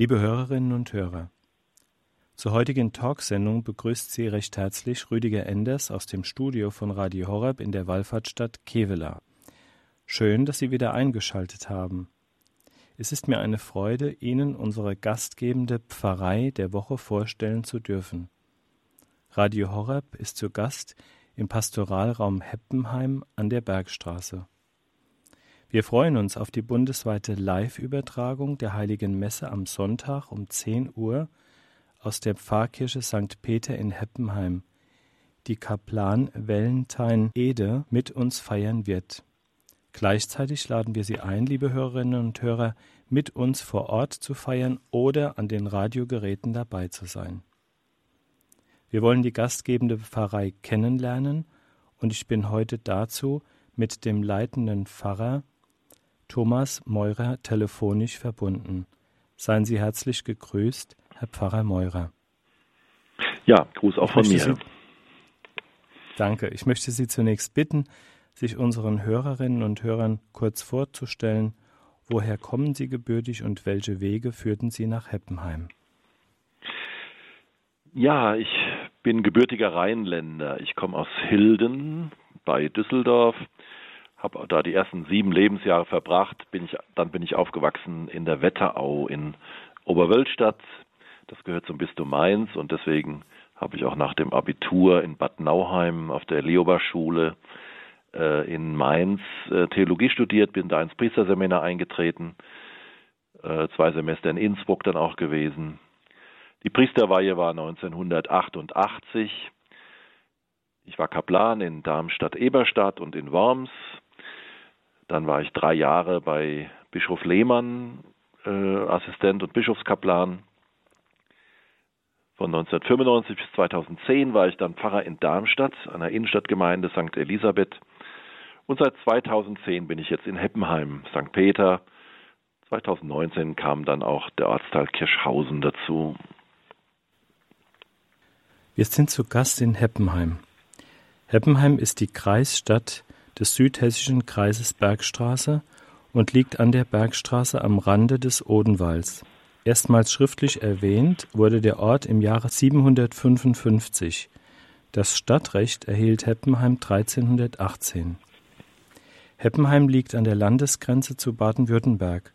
Liebe Hörerinnen und Hörer, zur heutigen Talksendung begrüßt Sie recht herzlich Rüdiger Enders aus dem Studio von Radio Horeb in der Wallfahrtsstadt Kevela. Schön, dass Sie wieder eingeschaltet haben. Es ist mir eine Freude, Ihnen unsere gastgebende Pfarrei der Woche vorstellen zu dürfen. Radio Horeb ist zu Gast im Pastoralraum Heppenheim an der Bergstraße. Wir freuen uns auf die bundesweite Live-Übertragung der Heiligen Messe am Sonntag um 10 Uhr aus der Pfarrkirche St. Peter in Heppenheim, die Kaplan Valentine Ede mit uns feiern wird. Gleichzeitig laden wir Sie ein, liebe Hörerinnen und Hörer, mit uns vor Ort zu feiern oder an den Radiogeräten dabei zu sein. Wir wollen die gastgebende Pfarrei kennenlernen und ich bin heute dazu mit dem leitenden Pfarrer Thomas Meurer telefonisch verbunden. Seien Sie herzlich gegrüßt, Herr Pfarrer Meurer. Ja, Gruß auch von mir. Sie, danke. Ich möchte Sie zunächst bitten, sich unseren Hörerinnen und Hörern kurz vorzustellen. Woher kommen Sie gebürtig und welche Wege führten Sie nach Heppenheim? Ja, ich bin gebürtiger Rheinländer. Ich komme aus Hilden bei Düsseldorf habe da die ersten sieben Lebensjahre verbracht. Bin ich, dann bin ich aufgewachsen in der Wetterau in Oberwölstadt. Das gehört zum Bistum Mainz und deswegen habe ich auch nach dem Abitur in Bad Nauheim auf der Leoba-Schule äh, in Mainz äh, Theologie studiert, bin da ins Priesterseminar eingetreten, äh, zwei Semester in Innsbruck dann auch gewesen. Die Priesterweihe war 1988. Ich war Kaplan in Darmstadt-Eberstadt und in Worms dann war ich drei Jahre bei Bischof Lehmann, äh, Assistent und Bischofskaplan. Von 1995 bis 2010 war ich dann Pfarrer in Darmstadt, einer Innenstadtgemeinde St. Elisabeth. Und seit 2010 bin ich jetzt in Heppenheim, St. Peter. 2019 kam dann auch der Ortsteil Kirschhausen dazu. Wir sind zu Gast in Heppenheim. Heppenheim ist die Kreisstadt des südhessischen Kreises Bergstraße und liegt an der Bergstraße am Rande des Odenwalds. Erstmals schriftlich erwähnt wurde der Ort im Jahre 755. Das Stadtrecht erhielt Heppenheim 1318. Heppenheim liegt an der Landesgrenze zu Baden-Württemberg.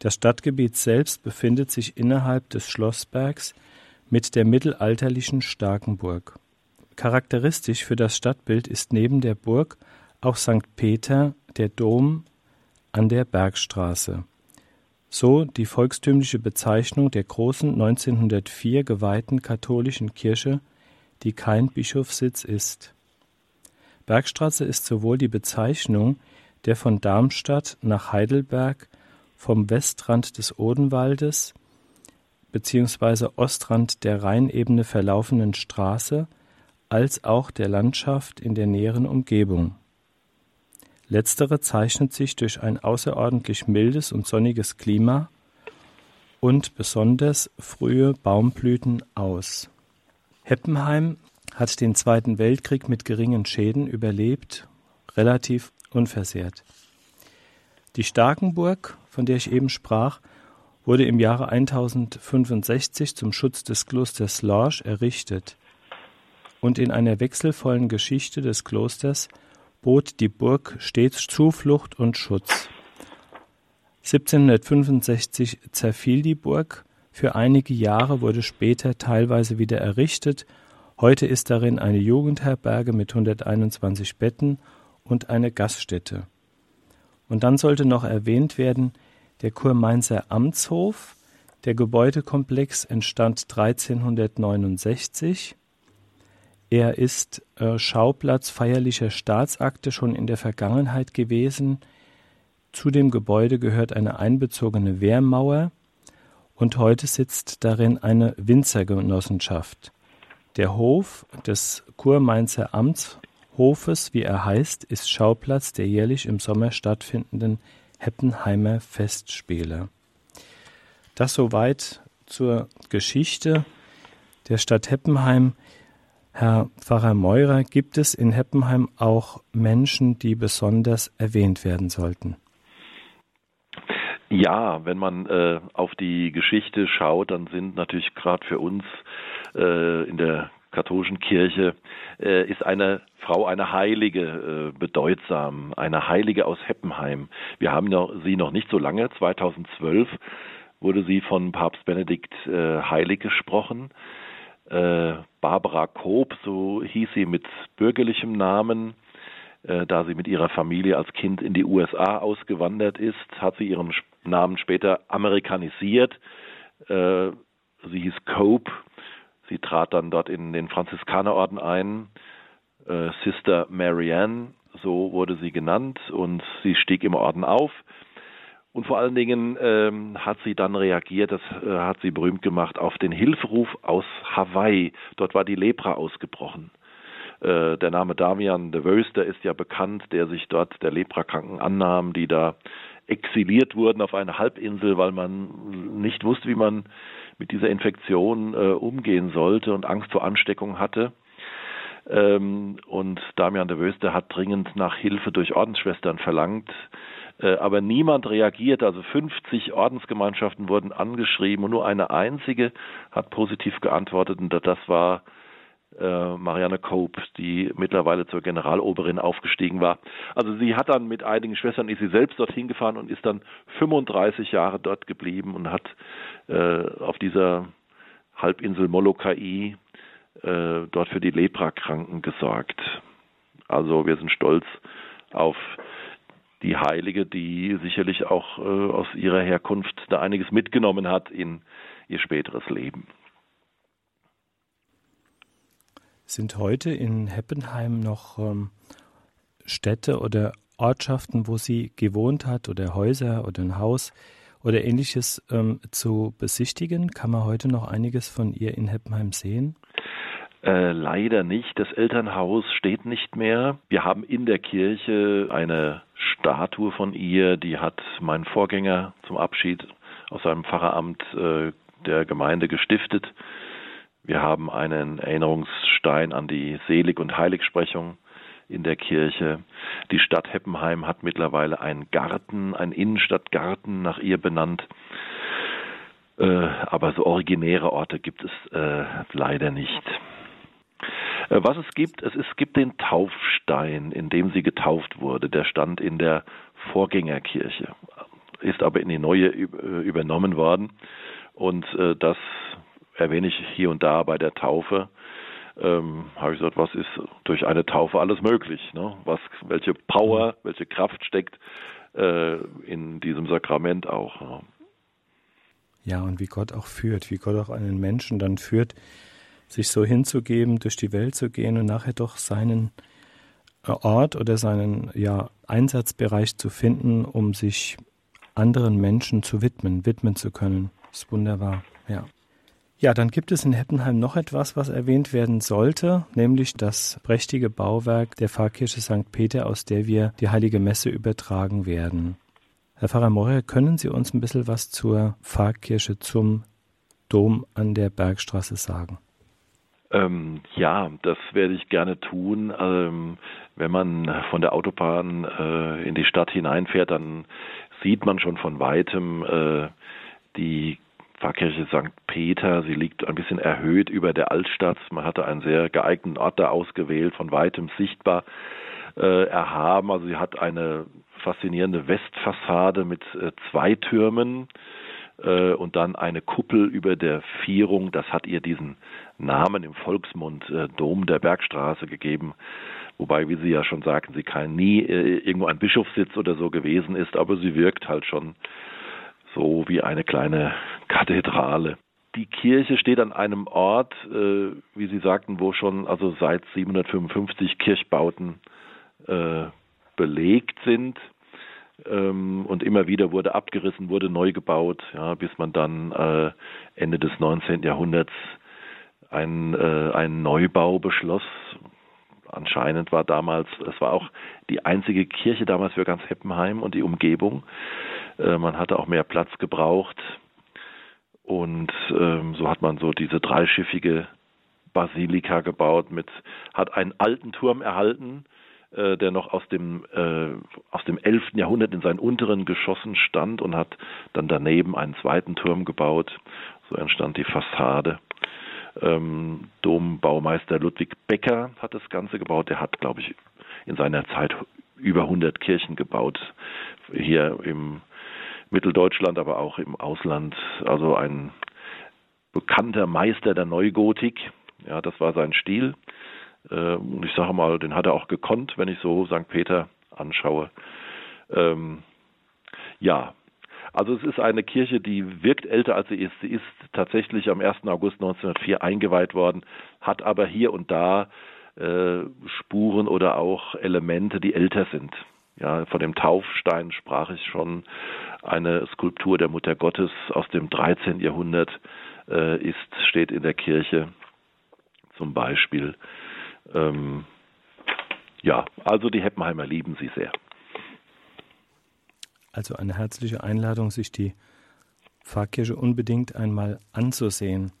Das Stadtgebiet selbst befindet sich innerhalb des Schlossbergs mit der mittelalterlichen Starkenburg. Charakteristisch für das Stadtbild ist neben der Burg auch St. Peter, der Dom an der Bergstraße. So die volkstümliche Bezeichnung der großen 1904 geweihten katholischen Kirche, die kein Bischofssitz ist. Bergstraße ist sowohl die Bezeichnung der von Darmstadt nach Heidelberg vom Westrand des Odenwaldes bzw. Ostrand der Rheinebene verlaufenden Straße als auch der Landschaft in der näheren Umgebung. Letztere zeichnet sich durch ein außerordentlich mildes und sonniges Klima und besonders frühe Baumblüten aus. Heppenheim hat den Zweiten Weltkrieg mit geringen Schäden überlebt, relativ unversehrt. Die Starkenburg, von der ich eben sprach, wurde im Jahre 1065 zum Schutz des Klosters Lorsch errichtet und in einer wechselvollen Geschichte des Klosters bot die Burg stets Zuflucht und Schutz. 1765 zerfiel die Burg, für einige Jahre wurde später teilweise wieder errichtet, heute ist darin eine Jugendherberge mit 121 Betten und eine Gaststätte. Und dann sollte noch erwähnt werden, der Kurmainzer Amtshof, der Gebäudekomplex entstand 1369 er ist äh, Schauplatz feierlicher Staatsakte schon in der Vergangenheit gewesen. Zu dem Gebäude gehört eine einbezogene Wehrmauer und heute sitzt darin eine Winzergenossenschaft. Der Hof des Kurmainzer Amtshofes, wie er heißt, ist Schauplatz der jährlich im Sommer stattfindenden Heppenheimer Festspiele. Das soweit zur Geschichte der Stadt Heppenheim. Herr Pfarrer Meurer, gibt es in Heppenheim auch Menschen, die besonders erwähnt werden sollten? Ja, wenn man äh, auf die Geschichte schaut, dann sind natürlich gerade für uns äh, in der katholischen Kirche äh, ist eine Frau, eine Heilige äh, bedeutsam, eine Heilige aus Heppenheim. Wir haben noch, sie noch nicht so lange, 2012 wurde sie von Papst Benedikt äh, heilig gesprochen. Äh, Barbara Koop, so hieß sie mit bürgerlichem Namen, äh, da sie mit ihrer Familie als Kind in die USA ausgewandert ist, hat sie ihren Namen später amerikanisiert. Äh, sie hieß Cope. Sie trat dann dort in den Franziskanerorden ein. Sister Marianne, so wurde sie genannt, und sie stieg im Orden auf. Und vor allen Dingen ähm, hat sie dann reagiert, das äh, hat sie berühmt gemacht, auf den Hilferuf aus Hawaii. Dort war die Lepra ausgebrochen. Äh, der Name Damian de Wöster ist ja bekannt, der sich dort der Leprakranken annahm, die da exiliert wurden auf eine Halbinsel, weil man nicht wusste, wie man mit dieser Infektion äh, umgehen sollte und Angst vor Ansteckung hatte. Ähm, und Damian de Wöster hat dringend nach Hilfe durch Ordensschwestern verlangt. Äh, aber niemand reagiert. Also 50 Ordensgemeinschaften wurden angeschrieben und nur eine einzige hat positiv geantwortet und das war äh, Marianne Cope, die mittlerweile zur Generaloberin aufgestiegen war. Also sie hat dann mit einigen Schwestern, ist sie selbst dorthin gefahren und ist dann 35 Jahre dort geblieben und hat äh, auf dieser Halbinsel Molokai äh, dort für die Leprakranken gesorgt. Also wir sind stolz auf die Heilige, die sicherlich auch äh, aus ihrer Herkunft da einiges mitgenommen hat in ihr späteres Leben. Sind heute in Heppenheim noch ähm, Städte oder Ortschaften, wo sie gewohnt hat oder Häuser oder ein Haus oder ähnliches ähm, zu besichtigen? Kann man heute noch einiges von ihr in Heppenheim sehen? Äh, leider nicht. Das Elternhaus steht nicht mehr. Wir haben in der Kirche eine Statue von ihr, die hat mein Vorgänger zum Abschied aus seinem Pfarreramt äh, der Gemeinde gestiftet. Wir haben einen Erinnerungsstein an die Selig- und Heiligsprechung in der Kirche. Die Stadt Heppenheim hat mittlerweile einen Garten, einen Innenstadtgarten nach ihr benannt. Äh, aber so originäre Orte gibt es äh, leider nicht. Äh, was es gibt, es, es gibt den Taufstein, in dem sie getauft wurde. Der stand in der Vorgängerkirche, ist aber in die neue äh, übernommen worden. Und äh, das erwähne ich hier und da bei der Taufe. Ähm, habe ich gesagt, was ist durch eine Taufe alles möglich? Ne? Was, welche Power, welche Kraft steckt äh, in diesem Sakrament auch? Ne? Ja, und wie Gott auch führt, wie Gott auch einen Menschen dann führt, sich so hinzugeben, durch die Welt zu gehen und nachher doch seinen äh, Ort oder seinen ja, Einsatzbereich zu finden, um sich anderen Menschen zu widmen, widmen zu können. Ist wunderbar, ja. Ja, dann gibt es in Heppenheim noch etwas, was erwähnt werden sollte, nämlich das prächtige Bauwerk der Pfarrkirche St. Peter, aus der wir die Heilige Messe übertragen werden. Herr Pfarrer Morre, können Sie uns ein bisschen was zur Pfarrkirche, zum Dom an der Bergstraße sagen? Ähm, ja, das werde ich gerne tun. Ähm, wenn man von der Autobahn äh, in die Stadt hineinfährt, dann sieht man schon von weitem äh, die Pfarrkirche St. Peter. Sie liegt ein bisschen erhöht über der Altstadt. Man hatte einen sehr geeigneten Ort da ausgewählt, von weitem sichtbar äh, erhaben. Also sie hat eine faszinierende Westfassade mit äh, zwei Türmen äh, und dann eine Kuppel über der Vierung. Das hat ihr diesen Namen im Volksmund äh, Dom der Bergstraße gegeben. Wobei, wie Sie ja schon sagten, sie kein nie äh, irgendwo ein Bischofssitz oder so gewesen ist, aber sie wirkt halt schon so wie eine kleine Kathedrale. Die Kirche steht an einem Ort, äh, wie Sie sagten, wo schon also seit 755 Kirchbauten äh, belegt sind und immer wieder wurde abgerissen, wurde neu gebaut, ja, bis man dann äh, Ende des 19. Jahrhunderts einen, äh, einen Neubau beschloss. Anscheinend war damals, es war auch die einzige Kirche damals für ganz Heppenheim und die Umgebung. Äh, man hatte auch mehr Platz gebraucht und ähm, so hat man so diese dreischiffige Basilika gebaut mit, hat einen alten Turm erhalten, äh, der noch aus dem, äh, aus dem 11. Jahrhundert in seinen unteren Geschossen stand und hat dann daneben einen zweiten Turm gebaut. So entstand die Fassade. Ähm, Dombaumeister Ludwig Becker hat das Ganze gebaut. Der hat, glaube ich, in seiner Zeit über 100 Kirchen gebaut. Hier im Mitteldeutschland, aber auch im Ausland. Also ein bekannter Meister der Neugotik. Ja, das war sein Stil. Äh, und ich sage mal, den hat er auch gekonnt, wenn ich so St. Peter anschaue. Ähm, ja, also es ist eine Kirche, die wirkt älter als sie ist. Sie ist tatsächlich am 1. August 1904 eingeweiht worden, hat aber hier und da äh, Spuren oder auch Elemente, die älter sind. Ja, von dem Taufstein sprach ich schon. Eine Skulptur der Mutter Gottes aus dem 13. Jahrhundert äh, ist, steht in der Kirche zum Beispiel. Ähm, ja, also die Heppenheimer lieben sie sehr. Also eine herzliche Einladung, sich die Pfarrkirche unbedingt einmal anzusehen.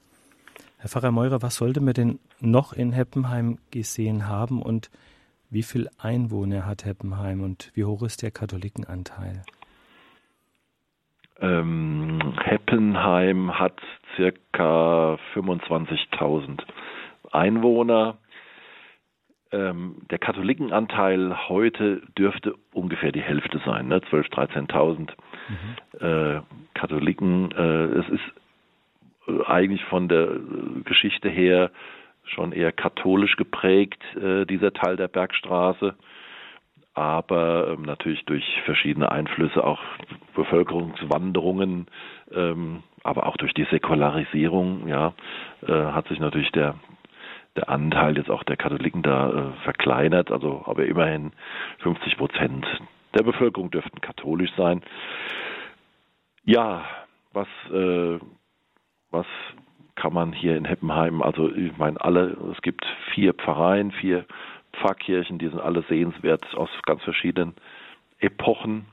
Herr Pfarrer Meurer, was sollte man denn noch in Heppenheim gesehen haben und wie viel Einwohner hat Heppenheim und wie hoch ist der Katholikenanteil? Ähm, Heppenheim hat circa 25.000 Einwohner. Ähm, der Katholikenanteil heute dürfte ungefähr die Hälfte sein, ne? 12.000, 13.000 mhm. äh, Katholiken. Äh, es ist eigentlich von der Geschichte her schon eher katholisch geprägt, äh, dieser Teil der Bergstraße aber ähm, natürlich durch verschiedene Einflüsse, auch Bevölkerungswanderungen, ähm, aber auch durch die Säkularisierung, ja, äh, hat sich natürlich der der Anteil jetzt auch der Katholiken da äh, verkleinert, also aber immerhin 50 Prozent der Bevölkerung dürften katholisch sein. Ja, was äh, was kann man hier in Heppenheim, also ich meine alle, es gibt vier Pfarreien, vier Pfarrkirchen, die sind alle sehenswert aus ganz verschiedenen Epochen.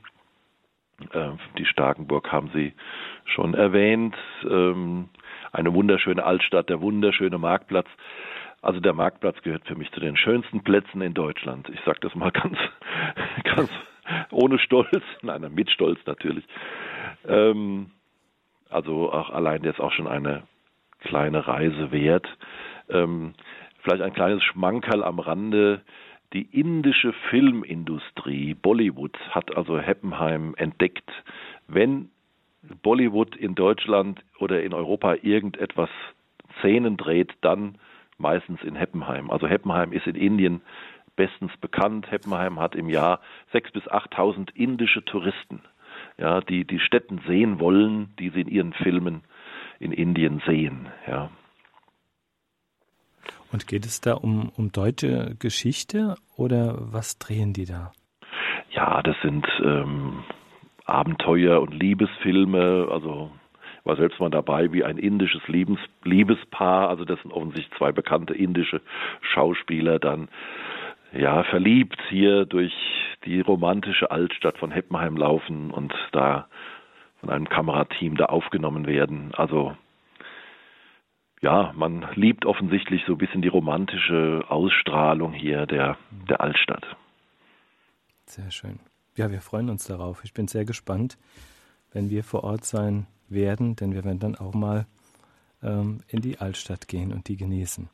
Äh, die Starkenburg haben Sie schon erwähnt. Ähm, eine wunderschöne Altstadt, der wunderschöne Marktplatz. Also der Marktplatz gehört für mich zu den schönsten Plätzen in Deutschland. Ich sage das mal ganz, ganz ohne Stolz, nein, mit Stolz natürlich. Ähm, also auch allein jetzt auch schon eine kleine Reise wert. Ähm, vielleicht ein kleines Schmankerl am Rande. Die indische Filmindustrie, Bollywood, hat also Heppenheim entdeckt. Wenn Bollywood in Deutschland oder in Europa irgendetwas Szenen dreht, dann meistens in Heppenheim. Also Heppenheim ist in Indien bestens bekannt. Heppenheim hat im Jahr 6.000 bis 8.000 indische Touristen, ja, die die Städten sehen wollen, die sie in ihren Filmen in Indien sehen. Ja. Und geht es da um, um deutsche Geschichte oder was drehen die da? Ja, das sind ähm, Abenteuer- und Liebesfilme, also war selbst mal dabei, wie ein indisches Liebes Liebespaar, also das sind offensichtlich zwei bekannte indische Schauspieler, dann ja verliebt hier durch die romantische Altstadt von Heppenheim laufen und da von einem Kamerateam da aufgenommen werden. Also ja, man liebt offensichtlich so ein bisschen die romantische Ausstrahlung hier der, der Altstadt. Sehr schön. Ja, wir freuen uns darauf. Ich bin sehr gespannt, wenn wir vor Ort sein werden, denn wir werden dann auch mal ähm, in die Altstadt gehen und die genießen.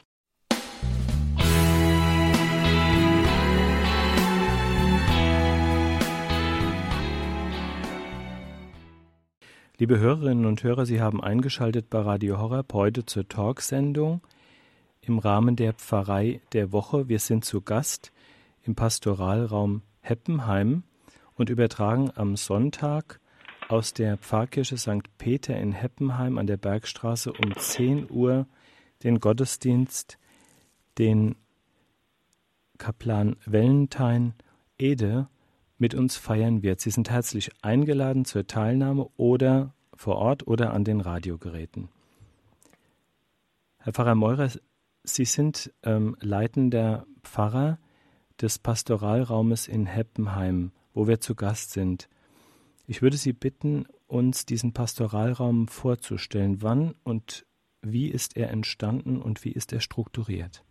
Liebe Hörerinnen und Hörer, Sie haben eingeschaltet bei Radio Horror heute zur Talksendung im Rahmen der Pfarrei der Woche. Wir sind zu Gast im Pastoralraum Heppenheim und übertragen am Sonntag aus der Pfarrkirche St. Peter in Heppenheim an der Bergstraße um 10 Uhr den Gottesdienst, den Kaplan Valentine Ede mit uns feiern wird. Sie sind herzlich eingeladen zur Teilnahme oder vor Ort oder an den Radiogeräten. Herr Pfarrer Meurer, Sie sind ähm, leitender Pfarrer des Pastoralraumes in Heppenheim, wo wir zu Gast sind. Ich würde Sie bitten, uns diesen Pastoralraum vorzustellen. Wann und wie ist er entstanden und wie ist er strukturiert?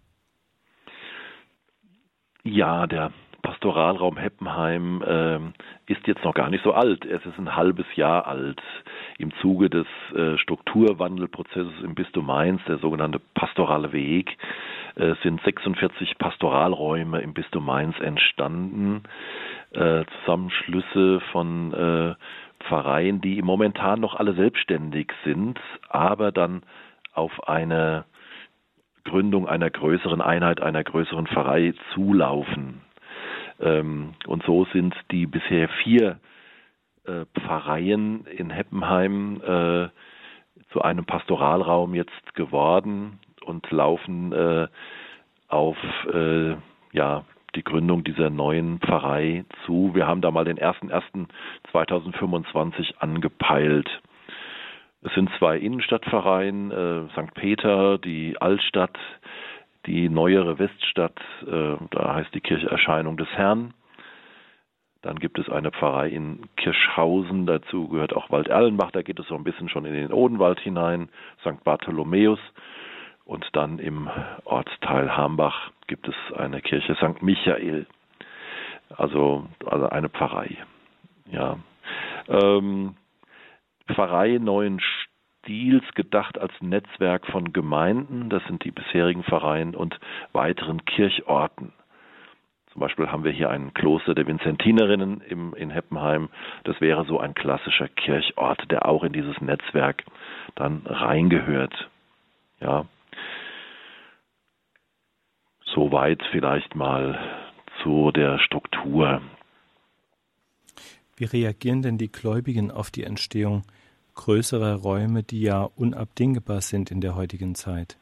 Ja, der Pastoralraum Heppenheim äh, ist jetzt noch gar nicht so alt. Es ist ein halbes Jahr alt. Im Zuge des äh, Strukturwandelprozesses im Bistum Mainz, der sogenannte pastorale Weg, sind 46 Pastoralräume im Bistum Mainz entstanden. Äh, Zusammenschlüsse von äh, Pfarreien, die momentan noch alle selbstständig sind, aber dann auf eine Gründung einer größeren Einheit, einer größeren Pfarrei zulaufen. Ähm, und so sind die bisher vier äh, Pfarreien in Heppenheim äh, zu einem Pastoralraum jetzt geworden und laufen äh, auf ja, die Gründung dieser neuen Pfarrei zu. Wir haben da mal den 1.1.2025 angepeilt. Es sind zwei Innenstadtpfarreien, äh, St. Peter, die Altstadt, die neuere Weststadt, äh, da heißt die Kirche Erscheinung des Herrn. Dann gibt es eine Pfarrei in Kirschhausen, dazu gehört auch Walderlenbach, da geht es so ein bisschen schon in den Odenwald hinein, St. Bartholomäus. Und dann im Ortsteil Hambach gibt es eine Kirche St. Michael, also, also eine Pfarrei. Ja. Ähm, Pfarrei neuen Stils gedacht als Netzwerk von Gemeinden, das sind die bisherigen Pfarreien und weiteren Kirchorten. Zum Beispiel haben wir hier ein Kloster der Vinzentinerinnen im, in Heppenheim. Das wäre so ein klassischer Kirchort, der auch in dieses Netzwerk dann reingehört. Ja. Soweit vielleicht mal zu der Struktur. Wie reagieren denn die Gläubigen auf die Entstehung größerer Räume, die ja unabdingbar sind in der heutigen Zeit?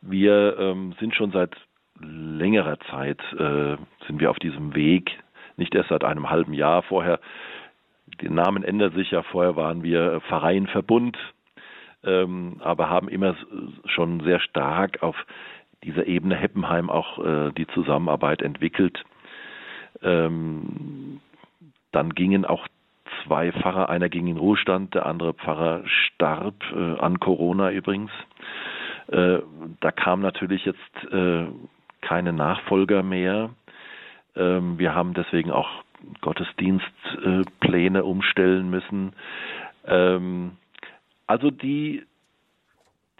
Wir ähm, sind schon seit längerer Zeit äh, sind wir auf diesem Weg, nicht erst seit einem halben Jahr. Vorher, die Namen ändern sich ja. Vorher waren wir Vereinverbund, ähm, aber haben immer schon sehr stark auf dieser Ebene Heppenheim auch äh, die Zusammenarbeit entwickelt. Ähm, dann gingen auch zwei Pfarrer, einer ging in Ruhestand, der andere Pfarrer starb äh, an Corona übrigens. Äh, da kam natürlich jetzt äh, keine Nachfolger mehr. Ähm, wir haben deswegen auch Gottesdienstpläne umstellen müssen. Ähm, also die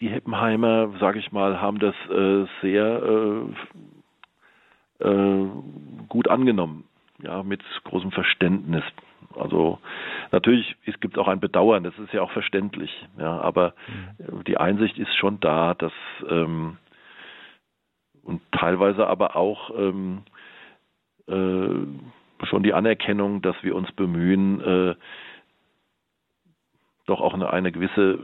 die Heppenheimer, sage ich mal, haben das äh, sehr äh, äh, gut angenommen, ja, mit großem Verständnis. Also natürlich es gibt auch ein Bedauern, das ist ja auch verständlich, ja, aber mhm. die Einsicht ist schon da, dass ähm, und teilweise aber auch ähm, äh, schon die Anerkennung, dass wir uns bemühen, äh, doch auch eine, eine gewisse,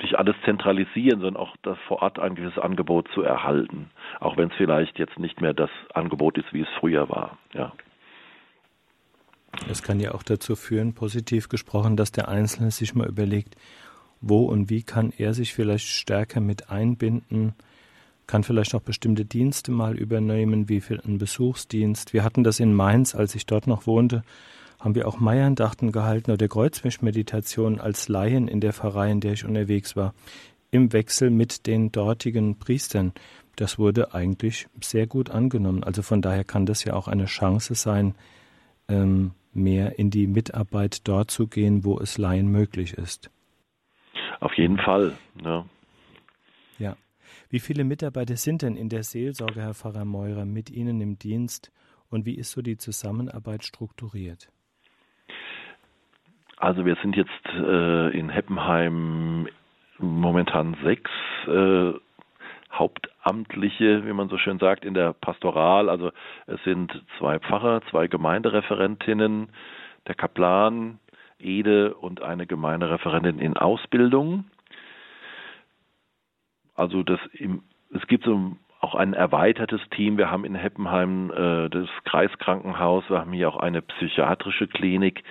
nicht alles zentralisieren, sondern auch das vor Ort ein gewisses Angebot zu erhalten. Auch wenn es vielleicht jetzt nicht mehr das Angebot ist, wie es früher war. Ja. Es kann ja auch dazu führen, positiv gesprochen, dass der Einzelne sich mal überlegt, wo und wie kann er sich vielleicht stärker mit einbinden, kann vielleicht auch bestimmte Dienste mal übernehmen, wie für einen Besuchsdienst. Wir hatten das in Mainz, als ich dort noch wohnte, haben wir auch Meierndachten gehalten oder Kreuzmischmeditation als Laien in der Pfarrei, in der ich unterwegs war, im Wechsel mit den dortigen Priestern. Das wurde eigentlich sehr gut angenommen. Also von daher kann das ja auch eine Chance sein, ähm, mehr in die Mitarbeit dort zu gehen, wo es Laien möglich ist. Auf jeden Fall. Ja. ja. Wie viele Mitarbeiter sind denn in der Seelsorge, Herr Pfarrer Meurer, mit Ihnen im Dienst und wie ist so die Zusammenarbeit strukturiert? Also wir sind jetzt äh, in Heppenheim momentan sechs äh, Hauptamtliche, wie man so schön sagt, in der Pastoral. Also es sind zwei Pfarrer, zwei Gemeindereferentinnen, der Kaplan, Ede und eine Gemeindereferentin in Ausbildung. Also das im, es gibt so auch ein erweitertes Team. Wir haben in Heppenheim äh, das Kreiskrankenhaus, wir haben hier auch eine psychiatrische Klinik,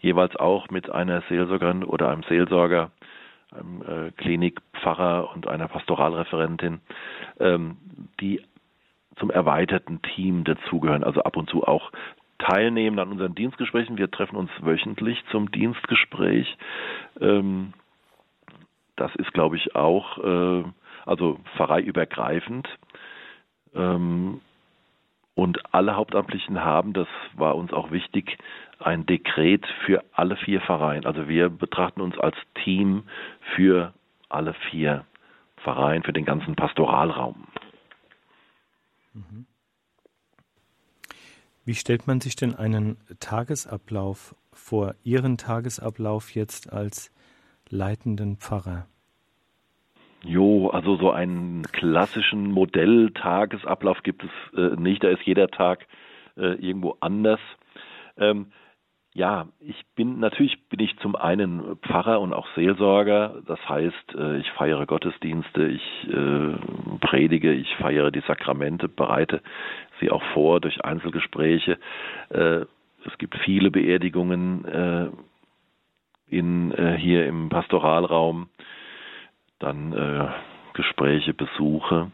jeweils auch mit einer Seelsorgerin oder einem Seelsorger, einem äh, Klinikpfarrer und einer Pastoralreferentin, ähm, die zum erweiterten Team dazugehören, also ab und zu auch teilnehmen an unseren Dienstgesprächen. Wir treffen uns wöchentlich zum Dienstgespräch. Ähm, das ist, glaube ich, auch äh, also pfarreiübergreifend. Ähm, Und alle Hauptamtlichen haben, das war uns auch wichtig, ein Dekret für alle vier Pfarreien. Also wir betrachten uns als Team für alle vier Pfarreien, für den ganzen Pastoralraum. Mhm. Wie stellt man sich denn einen Tagesablauf vor, Ihren Tagesablauf jetzt als leitenden Pfarrer? Jo, also so einen klassischen Modell-Tagesablauf gibt es äh, nicht. Da ist jeder Tag äh, irgendwo anders. Ähm, ja, ich bin natürlich bin ich zum einen Pfarrer und auch Seelsorger. Das heißt, äh, ich feiere Gottesdienste, ich äh, predige, ich feiere die Sakramente, bereite sie auch vor durch Einzelgespräche. Äh, es gibt viele Beerdigungen in hier im Pastoralraum, dann Gespräche, Besuche.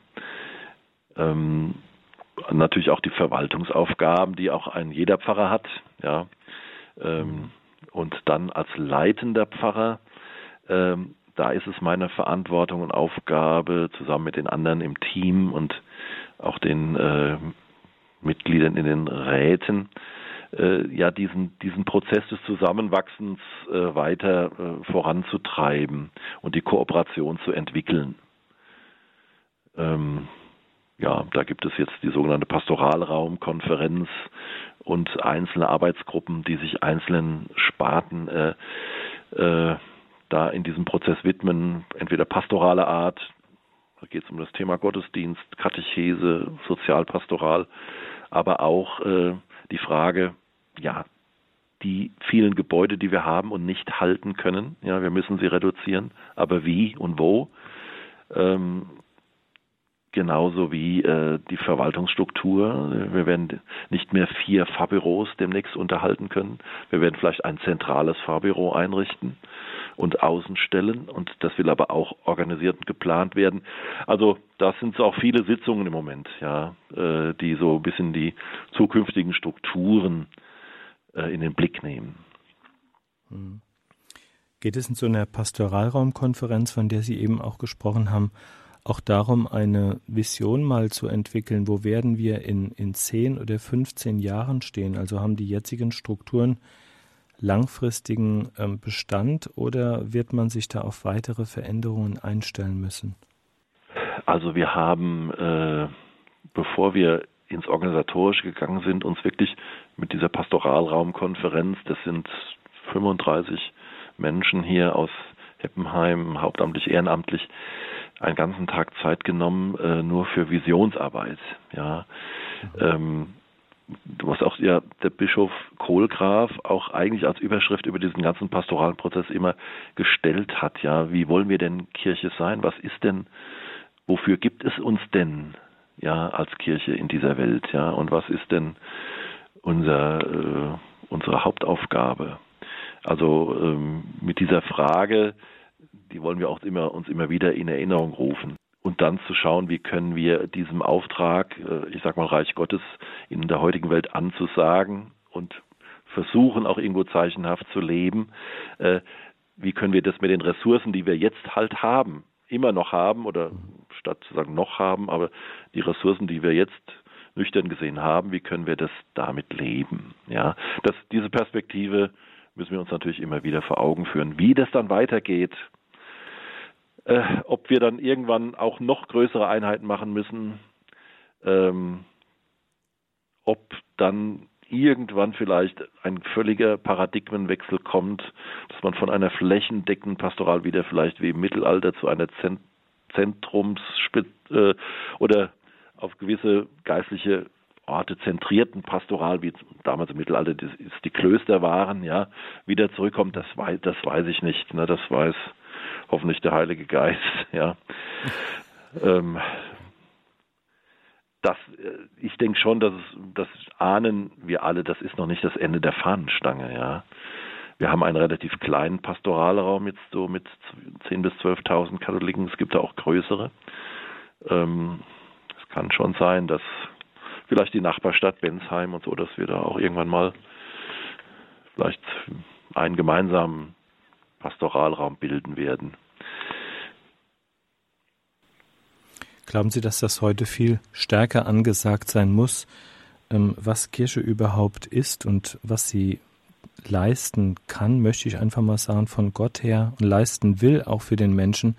Ähm, natürlich auch die Verwaltungsaufgaben, die auch ein jeder Pfarrer hat. Ja, ähm, und dann als leitender Pfarrer, ähm, da ist es meine Verantwortung und Aufgabe, zusammen mit den anderen im Team und auch den äh, Mitgliedern in den Räten, äh, ja diesen diesen Prozess des Zusammenwachsens äh, weiter äh, voranzutreiben und die Kooperation zu entwickeln. Ähm, ja, da gibt es jetzt die sogenannte Pastoralraumkonferenz und einzelne Arbeitsgruppen, die sich einzelnen Sparten äh, äh, da in diesem Prozess widmen, entweder pastorale Art, da geht es um das Thema Gottesdienst, Katechese, Sozialpastoral, aber auch äh, die Frage, ja, die vielen Gebäude, die wir haben und nicht halten können, ja, wir müssen sie reduzieren, aber wie und wo? Ähm, genauso wie äh, die Verwaltungsstruktur. Wir werden nicht mehr vier Fahrbüros demnächst unterhalten können. Wir werden vielleicht ein zentrales Fahrbüro einrichten und außen stellen und das will aber auch organisiert und geplant werden. Also das sind so auch viele Sitzungen im Moment, ja, äh, die so ein bisschen die zukünftigen Strukturen in den Blick nehmen. Hm. Geht es in so einer Pastoralraumkonferenz, von der Sie eben auch gesprochen haben, auch darum, eine Vision mal zu entwickeln, wo werden wir in, in 10 oder 15 Jahren stehen? Also haben die jetzigen Strukturen langfristigen ähm, Bestand oder wird man sich da auf weitere Veränderungen einstellen müssen? Also wir haben, äh, bevor wir ins Organisatorische gegangen sind, uns wirklich mit dieser Pastoralraumkonferenz, das sind 35 Menschen hier aus Heppenheim, hauptamtlich, ehrenamtlich, einen ganzen Tag Zeit genommen, äh, nur für Visionsarbeit. Ja. Mhm. Ähm, was auch ja, der Bischof Kohlgraf auch eigentlich als Überschrift über diesen ganzen pastoralen Prozess immer gestellt hat. Ja, wie wollen wir denn Kirche sein? Was ist denn, wofür gibt es uns denn ja als Kirche in dieser Welt? Ja, und was ist denn unser äh, unsere Hauptaufgabe? Also ähm, mit dieser Frage die wollen wir auch immer, uns immer wieder in Erinnerung rufen. Und dann zu schauen, wie können wir diesem Auftrag, äh, ich sag mal Reich Gottes, in der heutigen Welt anzusagen und versuchen auch irgendwo zeichenhaft zu leben, äh, wie können wir das mit den Ressourcen, die wir jetzt halt haben, immer noch haben oder statt zu sagen noch haben, aber die Ressourcen, die wir jetzt nüchtern gesehen haben, wie können wir das damit leben? Ja, das, diese Perspektive müssen wir uns natürlich immer wieder vor Augen führen. Wie das dann weitergeht, äh, ob wir dann irgendwann auch noch größere Einheiten machen müssen, ähm, ob dann irgendwann vielleicht ein völliger Paradigmenwechsel kommt, dass man von einer flächendeckenden Pastoral wieder vielleicht wie im Mittelalter zu einer Zent Zentrums äh, oder auf gewisse geistliche Orte zentrierten Pastoral, wie damals im Mittelalter die, die Klöster waren, ja, wieder zurückkommt, das weiß, das weiß ich nicht. Ne, das weiß hoffentlich der Heilige Geist, ja. ähm, das, äh, ich denke schon, dass das ahnen wir alle, das ist noch nicht das Ende der Fahnenstange, ja. Wir haben einen relativ kleinen Pastoralraum jetzt so mit 10.000 bis 12.000 Katholiken. Es gibt da auch größere. Ähm, es kann schon sein, dass vielleicht die Nachbarstadt Bensheim und so, dass wir da auch irgendwann mal vielleicht einen gemeinsamen Pastoralraum bilden werden. Glauben Sie, dass das heute viel stärker angesagt sein muss, ähm, was Kirche überhaupt ist und was sie leisten kann, möchte ich einfach mal sagen, von Gott her und leisten will, auch für den Menschen,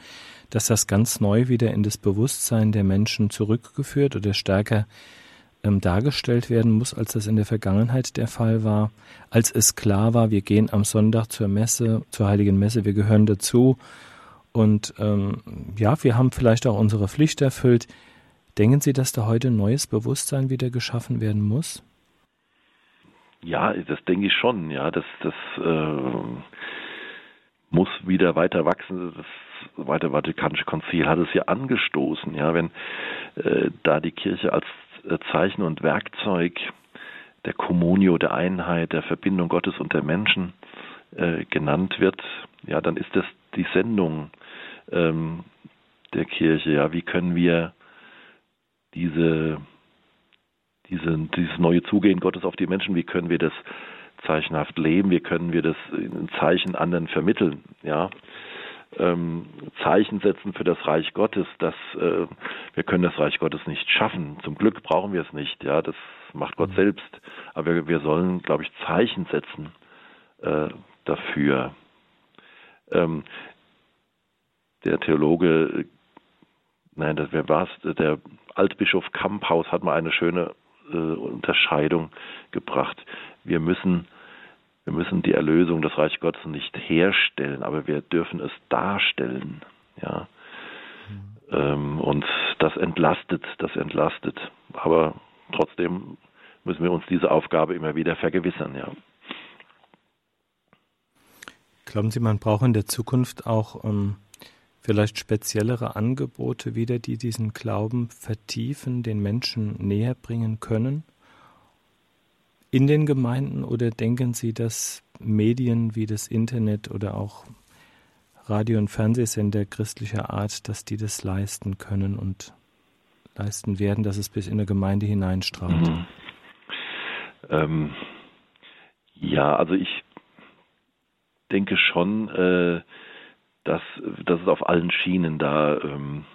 dass das ganz neu wieder in das Bewusstsein der Menschen zurückgeführt oder stärker ähm, dargestellt werden muss, als das in der Vergangenheit der Fall war, als es klar war, wir gehen am Sonntag zur Messe, zur heiligen Messe, wir gehören dazu und ähm, ja, wir haben vielleicht auch unsere Pflicht erfüllt. Denken Sie, dass da heute neues Bewusstsein wieder geschaffen werden muss? Ja, das denke ich schon. Ja, das, das äh, muss wieder weiter wachsen. Das Zweite Vatikanische Konzil hat es ja angestoßen. Ja, wenn äh, da die Kirche als äh, Zeichen und Werkzeug der Communio, der Einheit, der Verbindung Gottes und der Menschen äh, genannt wird, ja, dann ist das die Sendung ähm, der Kirche. Ja, wie können wir diese diese, dieses neue Zugehen Gottes auf die Menschen, wie können wir das zeichenhaft leben, wie können wir das in Zeichen anderen vermitteln, ja. Ähm, Zeichen setzen für das Reich Gottes, dass äh, wir können das Reich Gottes nicht schaffen. Zum Glück brauchen wir es nicht, ja, das macht Gott mhm. selbst. Aber wir, wir sollen, glaube ich, Zeichen setzen äh, dafür. Ähm, der Theologe, nein, das wer war es? Der Altbischof Kamphaus hat mal eine schöne äh, Unterscheidung gebracht. Wir müssen, wir müssen die Erlösung des Reich Gottes nicht herstellen, aber wir dürfen es darstellen. Ja. Mhm. Ähm, und das entlastet, das entlastet. Aber trotzdem müssen wir uns diese Aufgabe immer wieder vergewissern, ja. Glauben Sie, man braucht in der Zukunft auch ähm, vielleicht speziellere Angebote wieder, die diesen Glauben vertiefen, den Menschen näher bringen können? In den Gemeinden oder denken Sie, dass Medien wie das Internet oder auch Radio- und Fernsehsender christlicher Art, dass die das leisten können und leisten werden, dass es bis in eine Gemeinde hineinstrahlt? Mhm. Ähm, ja, also ich denke schon, äh, dass, dass es auf allen Schienen da ähm,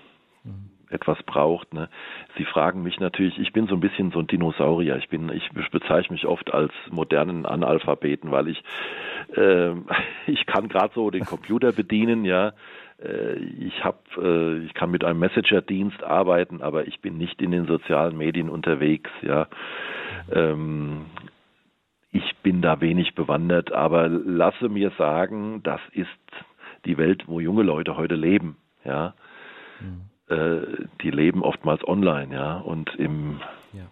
mhm. etwas braucht. Ne? Sie fragen mich natürlich, ich bin so ein bisschen so ein Dinosaurier. Ich bin, ich bezeichne mich oft als modernen Analphabeten, weil ich äh, ich kann gerade so den Computer bedienen, ja. Äh, ich habe, äh, ich kann mit einem Messenger-Dienst arbeiten, aber ich bin nicht in den sozialen Medien unterwegs, ja. Ähm, ich bin da wenig bewandert, aber lasse mir sagen, das ist die Welt, wo junge Leute heute leben, ja. Mhm. Äh, die leben oftmals online, ja, und im ja.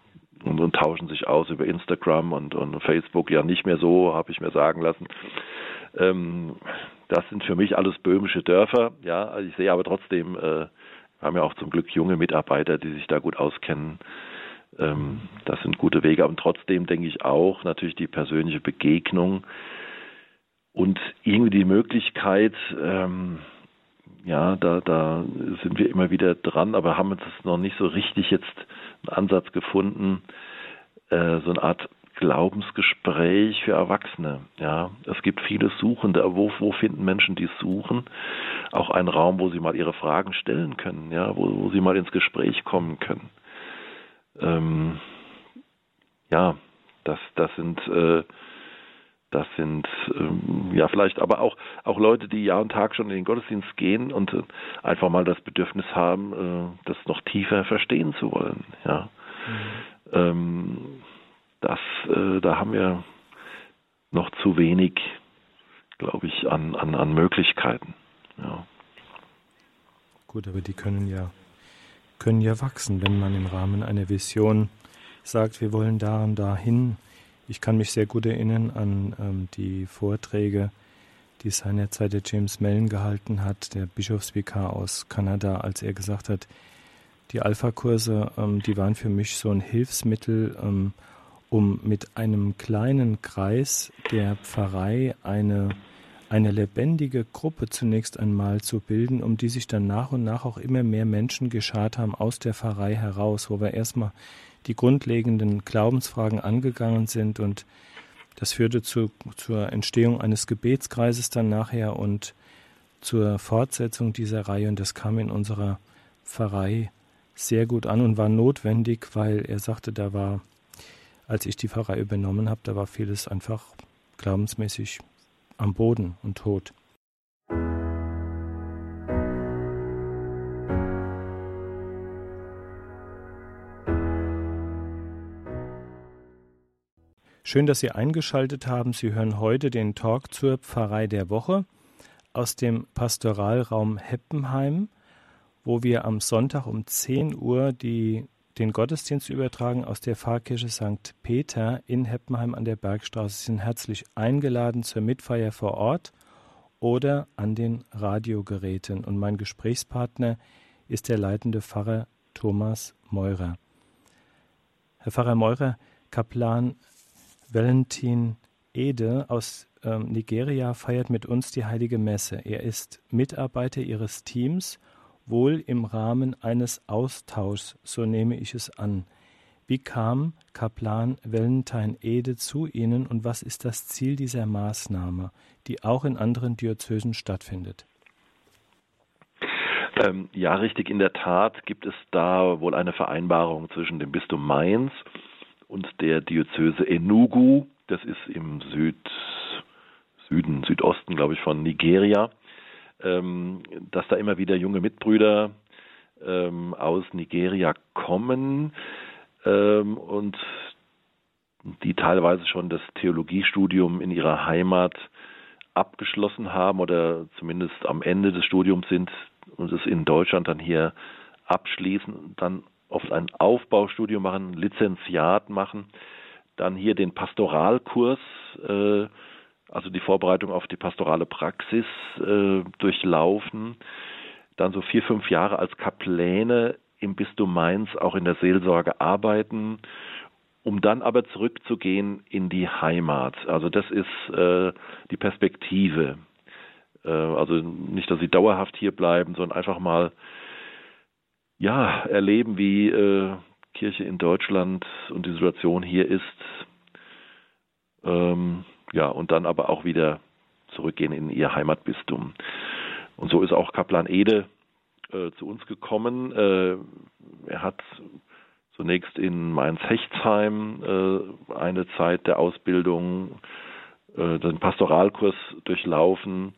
Und, und, tauschen sich aus über Instagram und, und Facebook ja nicht mehr so, habe ich mir sagen lassen. Ähm, das sind für mich alles böhmische Dörfer, ja. Also ich sehe aber trotzdem, äh, wir haben ja auch zum Glück junge Mitarbeiter, die sich da gut auskennen. Ähm, das sind gute Wege. Und trotzdem denke ich auch natürlich die persönliche Begegnung und irgendwie die Möglichkeit, ähm, ja, da, da sind wir immer wieder dran, aber haben uns noch nicht so richtig jetzt einen Ansatz gefunden, äh, so eine Art Glaubensgespräch für Erwachsene. Ja, es gibt viele Suchende. Wo, wo finden Menschen, die suchen? Auch einen Raum, wo sie mal ihre Fragen stellen können, ja, wo, wo sie mal ins Gespräch kommen können. Ähm, ja, das, das sind äh, das sind ähm, ja vielleicht aber auch auch Leute, die Jahr und Tag schon in den Gottesdienst gehen und äh, einfach mal das Bedürfnis haben, äh, das noch tiefer verstehen zu wollen. Ja, mhm. ähm, das äh, da haben wir noch zu wenig, glaube ich, an, an an Möglichkeiten. Ja. Gut, aber die können ja können ja wachsen, wenn man im Rahmen einer Vision sagt, wir wollen da und da hin ich kann mich sehr gut erinnern an ähm, die Vorträge, die seinerzeit der James Mellon gehalten hat, der Bischofsvikar aus Kanada, als er gesagt hat, die Alpha-Kurse, ähm, die waren für mich so ein Hilfsmittel, ähm, um mit einem kleinen Kreis der Pfarrei eine, eine lebendige Gruppe zunächst einmal zu bilden, um die sich dann nach und nach auch immer mehr Menschen geschart haben aus der Pfarrei heraus, wo wir erstmal die grundlegenden Glaubensfragen angegangen sind und das führte zu, zur Entstehung eines Gebetskreises dann nachher und zur Fortsetzung dieser Reihe und das kam in unserer Pfarrei sehr gut an und war notwendig, weil er sagte, da war als ich die Pfarrei übernommen habe, da war vieles einfach glaubensmäßig am Boden und tot. Schön, dass Sie eingeschaltet haben. Sie hören heute den Talk zur Pfarrei der Woche aus dem Pastoralraum Heppenheim, wo wir am Sonntag um 10 Uhr die, den Gottesdienst übertragen aus der Pfarrkirche St. Peter in Heppenheim an der Bergstraße. Sie sind herzlich eingeladen zur Mitfeier vor Ort oder an den Radiogeräten. Und mein Gesprächspartner ist der leitende Pfarrer Thomas Meurer. Herr Pfarrer Meurer, Kaplan Valentin Ede aus ähm, Nigeria feiert mit uns die heilige Messe. Er ist Mitarbeiter ihres Teams, wohl im Rahmen eines Austauschs, so nehme ich es an. Wie kam Kaplan Valentin Ede zu Ihnen und was ist das Ziel dieser Maßnahme, die auch in anderen Diözesen stattfindet? Ähm, ja, richtig. In der Tat gibt es da wohl eine Vereinbarung zwischen dem Bistum Mainz und der Diözese Enugu, das ist im Süd, Süden, Südosten, glaube ich, von Nigeria, ähm, dass da immer wieder junge Mitbrüder ähm, aus Nigeria kommen ähm, und die teilweise schon das Theologiestudium in ihrer Heimat abgeschlossen haben oder zumindest am Ende des Studiums sind und es in Deutschland dann hier abschließen, dann oft ein Aufbaustudium machen, Lizenziat machen, dann hier den Pastoralkurs, äh, also die Vorbereitung auf die pastorale Praxis äh, durchlaufen, dann so vier, fünf Jahre als Kapläne im Bistum Mainz auch in der Seelsorge arbeiten, um dann aber zurückzugehen in die Heimat. Also das ist äh, die Perspektive. Äh, also nicht, dass sie dauerhaft hier bleiben, sondern einfach mal ja, erleben, wie äh, Kirche in Deutschland und die Situation hier ist. Ähm, ja, und dann aber auch wieder zurückgehen in ihr Heimatbistum. Und so ist auch Kaplan Ede äh, zu uns gekommen. Äh, er hat zunächst in Mainz-Hechtsheim äh, eine Zeit der Ausbildung, äh, den Pastoralkurs durchlaufen,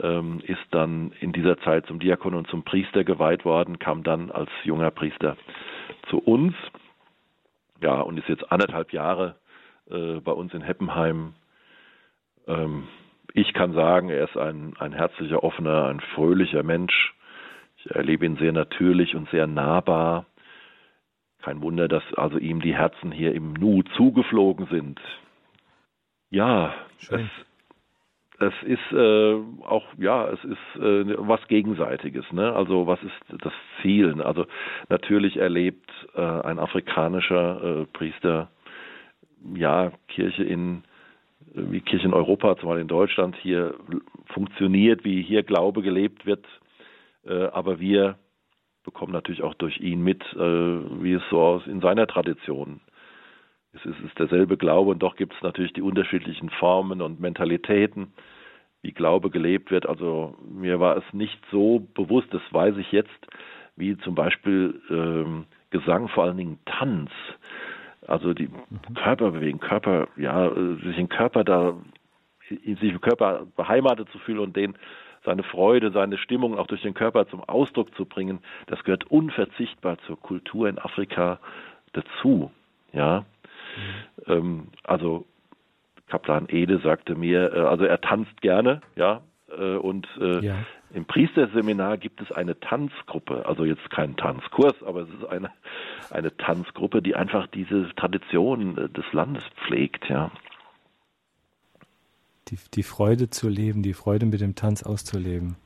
ähm, ist dann in dieser Zeit zum Diakon und zum Priester geweiht worden, kam dann als junger Priester zu uns. Ja, und ist jetzt anderthalb Jahre äh, bei uns in Heppenheim. Ähm, ich kann sagen, er ist ein, ein herzlicher, offener, ein fröhlicher Mensch. Ich erlebe ihn sehr natürlich und sehr nahbar. Kein Wunder, dass also ihm die Herzen hier im Nu zugeflogen sind. Ja, Schön. es es ist äh, auch ja, es ist äh, was Gegenseitiges. Ne? Also was ist das Ziel? Also natürlich erlebt äh, ein afrikanischer äh, Priester ja Kirche in wie Kirche in Europa, zumal in Deutschland hier funktioniert, wie hier Glaube gelebt wird. Äh, aber wir bekommen natürlich auch durch ihn mit, äh, wie es so aus in seiner Tradition es ist, ist derselbe Glaube und doch gibt es natürlich die unterschiedlichen Formen und Mentalitäten, wie Glaube gelebt wird. Also mir war es nicht so bewusst, das weiß ich jetzt, wie zum Beispiel ähm, Gesang, vor allen Dingen Tanz. Also die. Körper bewegen, Körper, ja, sich im Körper da, sich im Körper beheimatet zu fühlen und den seine Freude, seine Stimmung auch durch den Körper zum Ausdruck zu bringen, das gehört unverzichtbar zur Kultur in Afrika dazu. Ja, Mhm. Ähm, also Kaplan Ede sagte mir, äh, also er tanzt gerne, ja, äh, und äh, ja. im Priesterseminar gibt es eine Tanzgruppe, also jetzt kein Tanzkurs, aber es ist eine, eine Tanzgruppe, die einfach diese Tradition äh, des Landes pflegt, ja. Die, die Freude zu leben, die Freude mit dem Tanz auszuleben.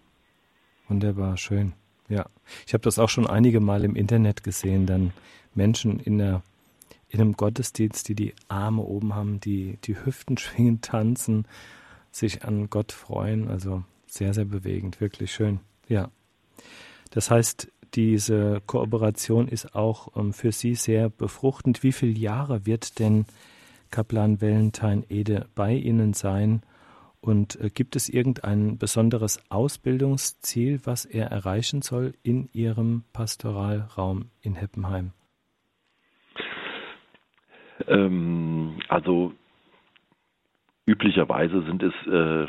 Wunderbar, schön. Ja, ich habe das auch schon einige Mal im Internet gesehen, dann Menschen in der in einem Gottesdienst, die die Arme oben haben, die die Hüften schwingen, tanzen, sich an Gott freuen. Also sehr, sehr bewegend, wirklich schön. Ja. Das heißt, diese Kooperation ist auch ähm, für Sie sehr befruchtend. Wie viele Jahre wird denn Kaplan Valentine Ede bei Ihnen sein? Und äh, gibt es irgendein besonderes Ausbildungsziel, was er erreichen soll in Ihrem Pastoralraum in Heppenheim? Ähm, also üblicherweise sind es äh,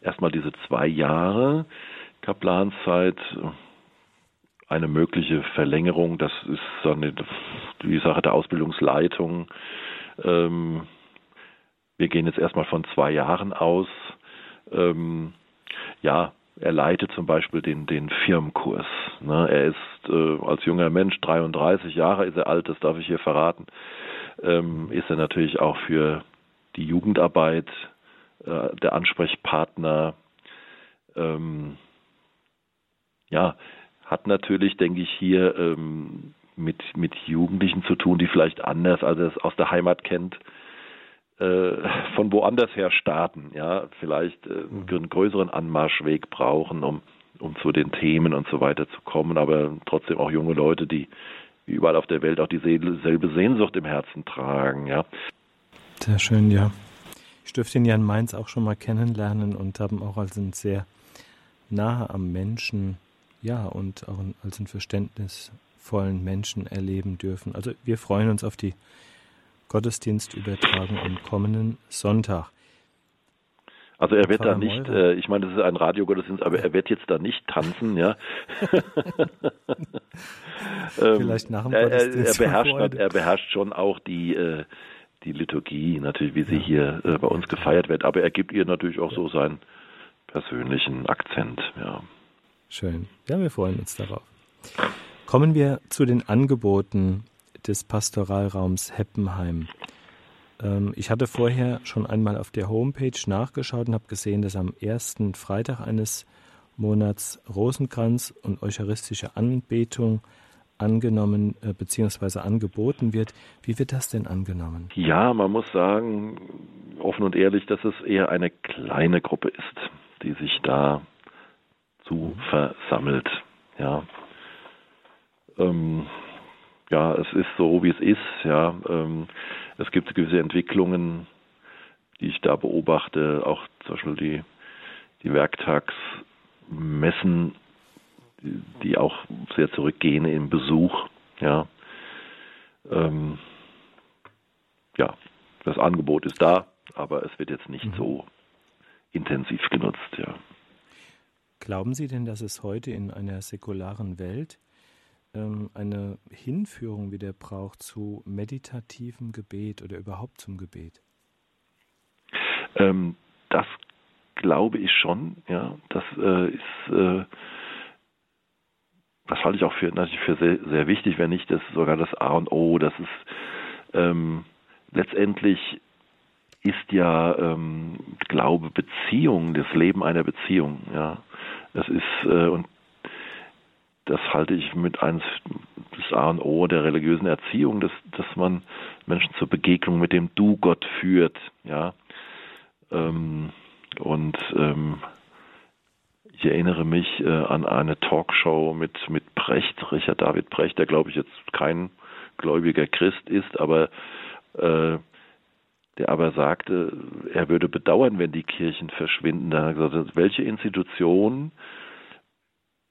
erstmal diese zwei Jahre Kaplanszeit. Eine mögliche Verlängerung, das ist dann die Sache der Ausbildungsleitung. Ähm, wir gehen jetzt erstmal von zwei Jahren aus. Ähm, ja, er leitet zum Beispiel den, den Firmenkurs. Ne? Er ist äh, als junger Mensch, 33 Jahre ist er alt, das darf ich hier verraten, ähm, ist er natürlich auch für die Jugendarbeit äh, der Ansprechpartner. Ähm, ja, hat natürlich, denke ich, hier ähm, mit, mit Jugendlichen zu tun, die vielleicht anders, als er es aus der Heimat kennt, äh, von woanders her starten, ja, vielleicht äh, einen größeren Anmarschweg brauchen, um, um zu den Themen und so weiter zu kommen, aber trotzdem auch junge Leute, die wie überall auf der Welt auch dieselbe Sehnsucht im Herzen tragen, ja. Sehr schön, ja. Ich dürfte ihn ja in Mainz auch schon mal kennenlernen und haben auch als ein sehr nahe am Menschen, ja, und auch als einen verständnisvollen Menschen erleben dürfen. Also wir freuen uns auf die Gottesdienstübertragung am kommenden Sonntag. Also er wird da nicht, äh, ich meine, das ist ein Radiogottesdienst, aber er wird jetzt da nicht tanzen, ja. Vielleicht nach dem Gottesdienst. Er, er, beherrscht, er beherrscht schon auch die, äh, die Liturgie, natürlich, wie sie ja. hier äh, bei uns gefeiert wird, aber er gibt ihr natürlich auch so seinen persönlichen Akzent, ja. Schön. Ja, wir freuen uns darauf. Kommen wir zu den Angeboten des Pastoralraums Heppenheim. Ähm, ich hatte vorher schon einmal auf der Homepage nachgeschaut und habe gesehen, dass am ersten Freitag eines Monats Rosenkranz und eucharistische Anbetung angenommen äh, bzw. angeboten wird. Wie wird das denn angenommen? Ja, man muss sagen, offen und ehrlich, dass es eher eine kleine Gruppe ist, die sich da zu versammelt. Ja. Ähm, ja, es ist so, wie es ist. Ja, ähm, es gibt gewisse Entwicklungen, die ich da beobachte, auch zum Beispiel die, die Werktagsmessen, die, die auch sehr zurückgehen im Besuch. Ja, ähm, ja, das Angebot ist da, aber es wird jetzt nicht mhm. so intensiv genutzt. Ja. Glauben Sie denn, dass es heute in einer säkularen Welt ähm, eine Hinführung wieder braucht zu meditativem Gebet oder überhaupt zum Gebet? Ähm, das glaube ich schon. Ja, das äh, ist, äh, das halte ich auch für natürlich für sehr, sehr wichtig, wenn nicht das sogar das A und O. Das ist ähm, letztendlich ist ja ähm, Glaube Beziehung, das Leben einer Beziehung. Ja, das ist äh, und das halte ich mit eins das A und O der religiösen Erziehung, dass, dass man Menschen zur Begegnung mit dem Du Gott führt, ja. Ähm, und ähm, ich erinnere mich äh, an eine Talkshow mit, mit Brecht, Richard David Brecht, der glaube ich jetzt kein gläubiger Christ ist, aber äh, der aber sagte, er würde bedauern, wenn die Kirchen verschwinden. Da hat er gesagt, welche Institution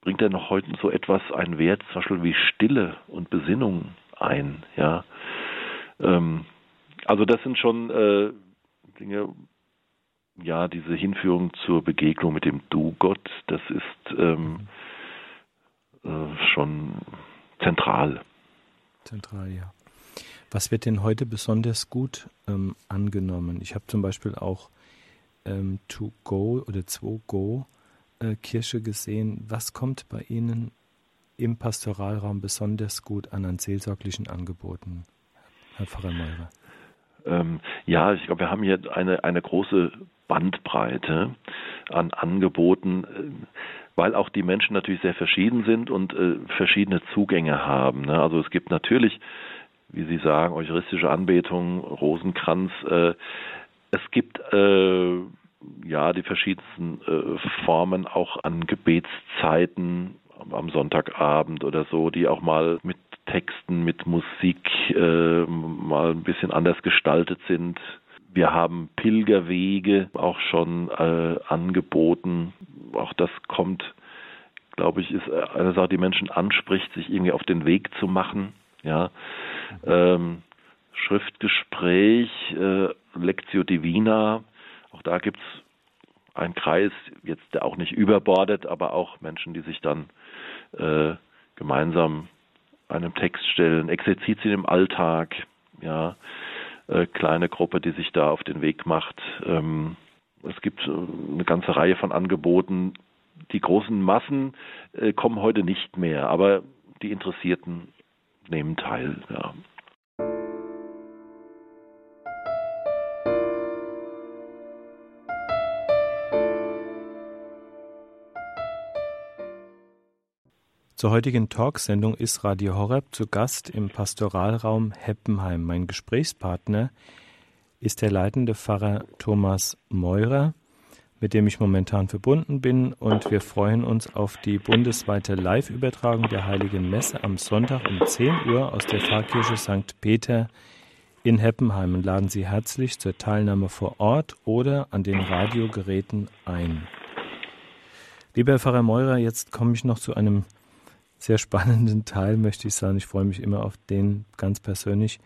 bringt er noch heute so etwas einen Wert, zum Beispiel wie Stille und Besinnung ein, ja. Ähm, also das sind schon äh, Dinge, ja, diese Hinführung zur Begegnung mit dem Du Gott, das ist ähm, äh, schon zentral. Zentral, ja. Was wird denn heute besonders gut ähm, angenommen? Ich habe zum Beispiel auch ähm, To Go oder 2 Go äh, Kirche gesehen. Was kommt bei Ihnen im Pastoralraum besonders gut an an seelsorglichen Angeboten, Herr Pfarrer Meurer? Ähm, ja, ich glaube, wir haben hier eine, eine große Bandbreite an Angeboten, äh, weil auch die Menschen natürlich sehr verschieden sind und äh, verschiedene Zugänge haben. Ne? Also es gibt natürlich, wie Sie sagen, eucharistische Anbetung, Rosenkranz. Äh, es gibt äh, ja die verschiedensten äh, Formen auch an Gebetszeiten am Sonntagabend oder so, die auch mal mit Texten, mit Musik äh, mal ein bisschen anders gestaltet sind. Wir haben Pilgerwege auch schon äh, angeboten. Auch das kommt, glaube ich, ist eine Sache, die Menschen anspricht, sich irgendwie auf den Weg zu machen. Ja, ähm, Schriftgespräch, äh, Lectio Divina. Da gibt es einen Kreis, jetzt der auch nicht überbordet, aber auch Menschen, die sich dann äh, gemeinsam einem Text stellen, Exerzitien im Alltag, ja, äh, kleine Gruppe, die sich da auf den Weg macht. Ähm, es gibt äh, eine ganze Reihe von Angeboten. Die großen Massen äh, kommen heute nicht mehr, aber die Interessierten nehmen teil. Ja. Zur heutigen Talksendung ist Radio Horeb zu Gast im Pastoralraum Heppenheim. Mein Gesprächspartner ist der leitende Pfarrer Thomas Meurer, mit dem ich momentan verbunden bin und wir freuen uns auf die bundesweite Live-Übertragung der Heiligen Messe am Sonntag um 10 Uhr aus der Pfarrkirche St. Peter in Heppenheim und laden Sie herzlich zur Teilnahme vor Ort oder an den Radiogeräten ein. Lieber Pfarrer Meurer, jetzt komme ich noch zu einem sehr spannenden Teil, möchte ich sagen. Ich freue mich immer auf den ganz persönlich,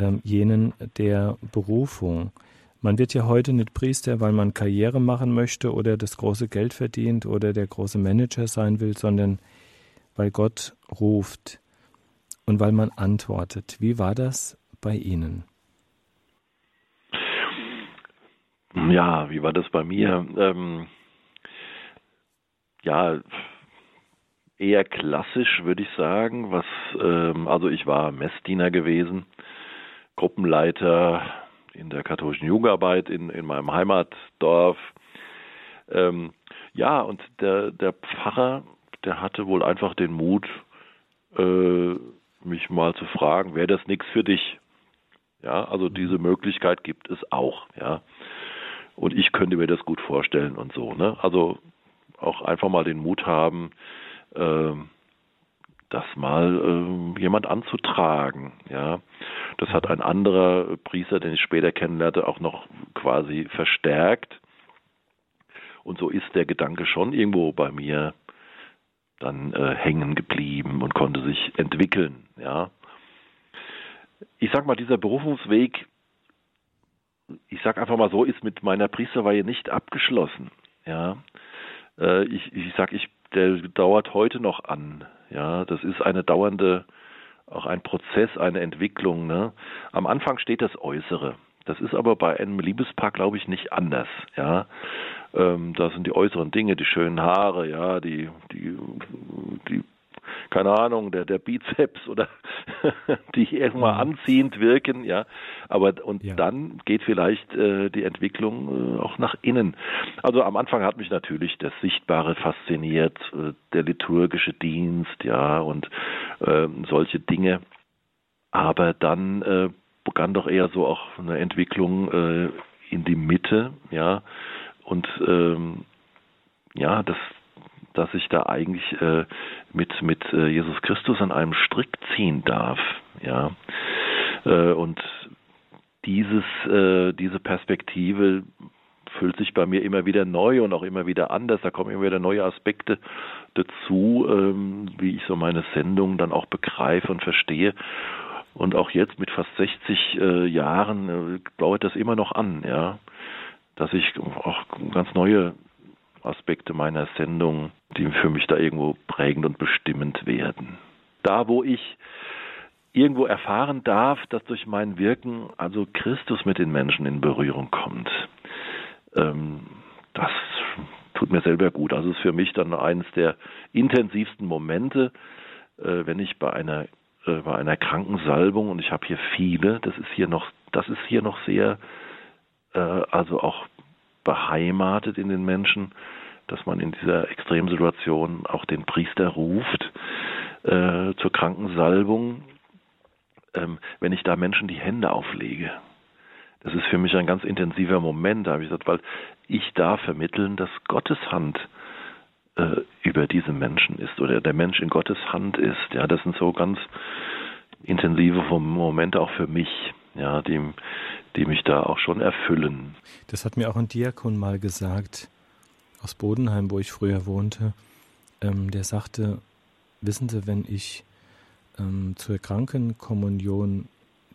ähm, jenen der Berufung. Man wird ja heute nicht Priester, weil man Karriere machen möchte oder das große Geld verdient oder der große Manager sein will, sondern weil Gott ruft und weil man antwortet. Wie war das bei Ihnen? Ja, wie war das bei mir? Ähm, ja, eher klassisch, würde ich sagen. Was, ähm, also ich war Messdiener gewesen, Gruppenleiter in der katholischen Jugendarbeit in, in meinem Heimatdorf. Ähm, ja, und der, der Pfarrer, der hatte wohl einfach den Mut, äh, mich mal zu fragen, wäre das nichts für dich? Ja, also diese Möglichkeit gibt es auch, ja. Und ich könnte mir das gut vorstellen und so, ne? Also auch einfach mal den Mut haben, das mal äh, jemand anzutragen. Ja, das hat ein anderer Priester, den ich später kennenlernte, auch noch quasi verstärkt. Und so ist der Gedanke schon irgendwo bei mir dann äh, hängen geblieben und konnte sich entwickeln. Ja, ich sag mal, dieser Berufungsweg, ich sag einfach mal so, ist mit meiner Priesterweihe nicht abgeschlossen. Ja, äh, ich, ich sag, ich der dauert heute noch an. Ja, das ist eine dauernde, auch ein Prozess, eine Entwicklung. Ne? Am Anfang steht das Äußere. Das ist aber bei einem Liebespaar, glaube ich, nicht anders. Ja, ähm, da sind die äußeren Dinge, die schönen Haare, ja, die die die keine Ahnung, der, der Bizeps oder die irgendwann mhm. anziehend wirken, ja. Aber und ja. dann geht vielleicht äh, die Entwicklung äh, auch nach innen. Also am Anfang hat mich natürlich das Sichtbare fasziniert, äh, der liturgische Dienst, ja, und äh, solche Dinge. Aber dann äh, begann doch eher so auch eine Entwicklung äh, in die Mitte, ja, und ähm, ja, das dass ich da eigentlich äh, mit mit äh, Jesus Christus an einem Strick ziehen darf, ja. Äh, und dieses äh, diese Perspektive füllt sich bei mir immer wieder neu und auch immer wieder anders. Da kommen immer wieder neue Aspekte dazu, ähm, wie ich so meine Sendung dann auch begreife und verstehe. Und auch jetzt mit fast 60 äh, Jahren äh, dauert das immer noch an, ja, dass ich auch ganz neue Aspekte meiner Sendung, die für mich da irgendwo prägend und bestimmend werden. Da, wo ich irgendwo erfahren darf, dass durch mein Wirken also Christus mit den Menschen in Berührung kommt, ähm, das tut mir selber gut. Also ist für mich dann eines der intensivsten Momente, äh, wenn ich bei einer äh, bei einer Krankensalbung und ich habe hier viele, das ist hier noch, das ist hier noch sehr, äh, also auch beheimatet in den Menschen, dass man in dieser Extremsituation auch den Priester ruft äh, zur Krankensalbung, ähm, wenn ich da Menschen die Hände auflege. Das ist für mich ein ganz intensiver Moment, habe ich gesagt, weil ich da vermitteln, dass Gottes Hand äh, über diese Menschen ist oder der Mensch in Gottes Hand ist. Ja, das sind so ganz intensive Momente auch für mich, ja, die, die mich da auch schon erfüllen. Das hat mir auch ein Diakon mal gesagt aus Bodenheim, wo ich früher wohnte. Ähm, der sagte, wissen Sie, wenn ich ähm, zur Krankenkommunion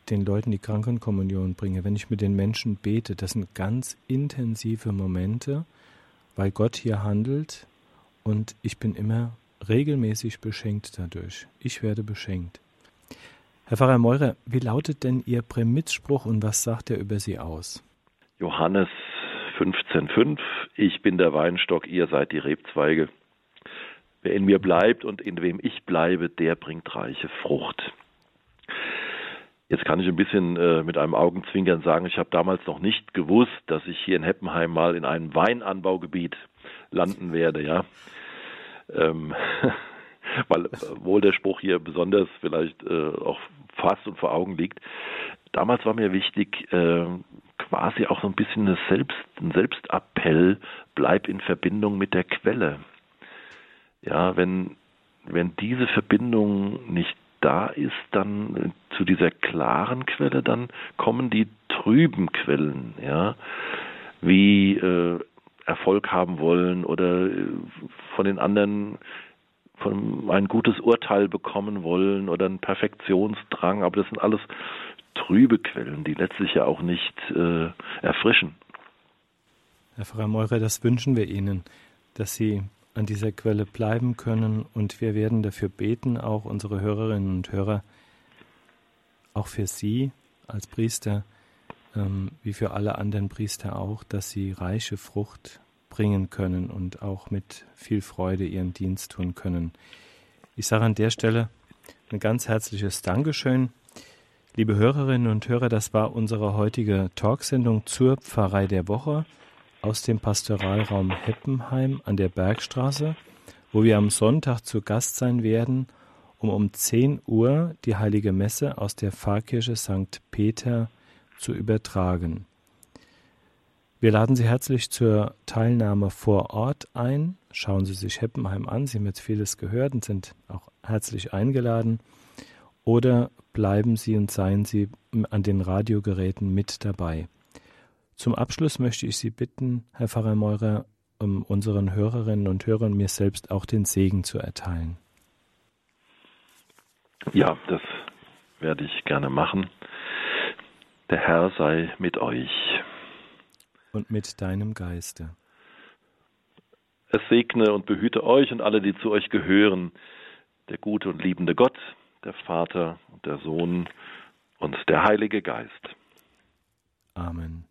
den Leuten die Krankenkommunion bringe, wenn ich mit den Menschen bete, das sind ganz intensive Momente, weil Gott hier handelt und ich bin immer regelmäßig beschenkt dadurch. Ich werde beschenkt. Herr Pfarrer Meurer, wie lautet denn Ihr Prämitzspruch und was sagt er über Sie aus? Johannes 15,5 Ich bin der Weinstock, ihr seid die Rebzweige. Wer in mir bleibt und in wem ich bleibe, der bringt reiche Frucht. Jetzt kann ich ein bisschen äh, mit einem Augenzwinkern sagen, ich habe damals noch nicht gewusst, dass ich hier in Heppenheim mal in einem Weinanbaugebiet landen werde, ja. Ähm, weil äh, wohl der Spruch hier besonders vielleicht äh, auch fast und vor Augen liegt. Damals war mir wichtig, äh, quasi auch so ein bisschen eine Selbst, ein Selbstappell, bleib in Verbindung mit der Quelle. Ja, wenn, wenn diese Verbindung nicht da ist, dann zu dieser klaren Quelle, dann kommen die trüben Quellen, ja, wie äh, Erfolg haben wollen oder äh, von den anderen von ein gutes Urteil bekommen wollen oder einen Perfektionsdrang, aber das sind alles trübe Quellen, die letztlich ja auch nicht äh, erfrischen. Herr Pfarrer Meurer, das wünschen wir Ihnen, dass Sie an dieser Quelle bleiben können und wir werden dafür beten, auch unsere Hörerinnen und Hörer, auch für Sie als Priester, ähm, wie für alle anderen Priester auch, dass Sie reiche Frucht bringen können und auch mit viel Freude ihren Dienst tun können. Ich sage an der Stelle ein ganz herzliches Dankeschön. Liebe Hörerinnen und Hörer, das war unsere heutige Talksendung zur Pfarrei der Woche aus dem Pastoralraum Heppenheim an der Bergstraße, wo wir am Sonntag zu Gast sein werden, um um 10 Uhr die heilige Messe aus der Pfarrkirche St. Peter zu übertragen. Wir laden Sie herzlich zur Teilnahme vor Ort ein. Schauen Sie sich Heppenheim an. Sie haben jetzt vieles gehört und sind auch herzlich eingeladen. Oder bleiben Sie und seien Sie an den Radiogeräten mit dabei. Zum Abschluss möchte ich Sie bitten, Herr Pfarrer Meurer, um unseren Hörerinnen und Hörern mir selbst auch den Segen zu erteilen. Ja, das werde ich gerne machen. Der Herr sei mit euch und mit deinem Geiste. Es segne und behüte euch und alle, die zu euch gehören, der gute und liebende Gott, der Vater und der Sohn und der Heilige Geist. Amen.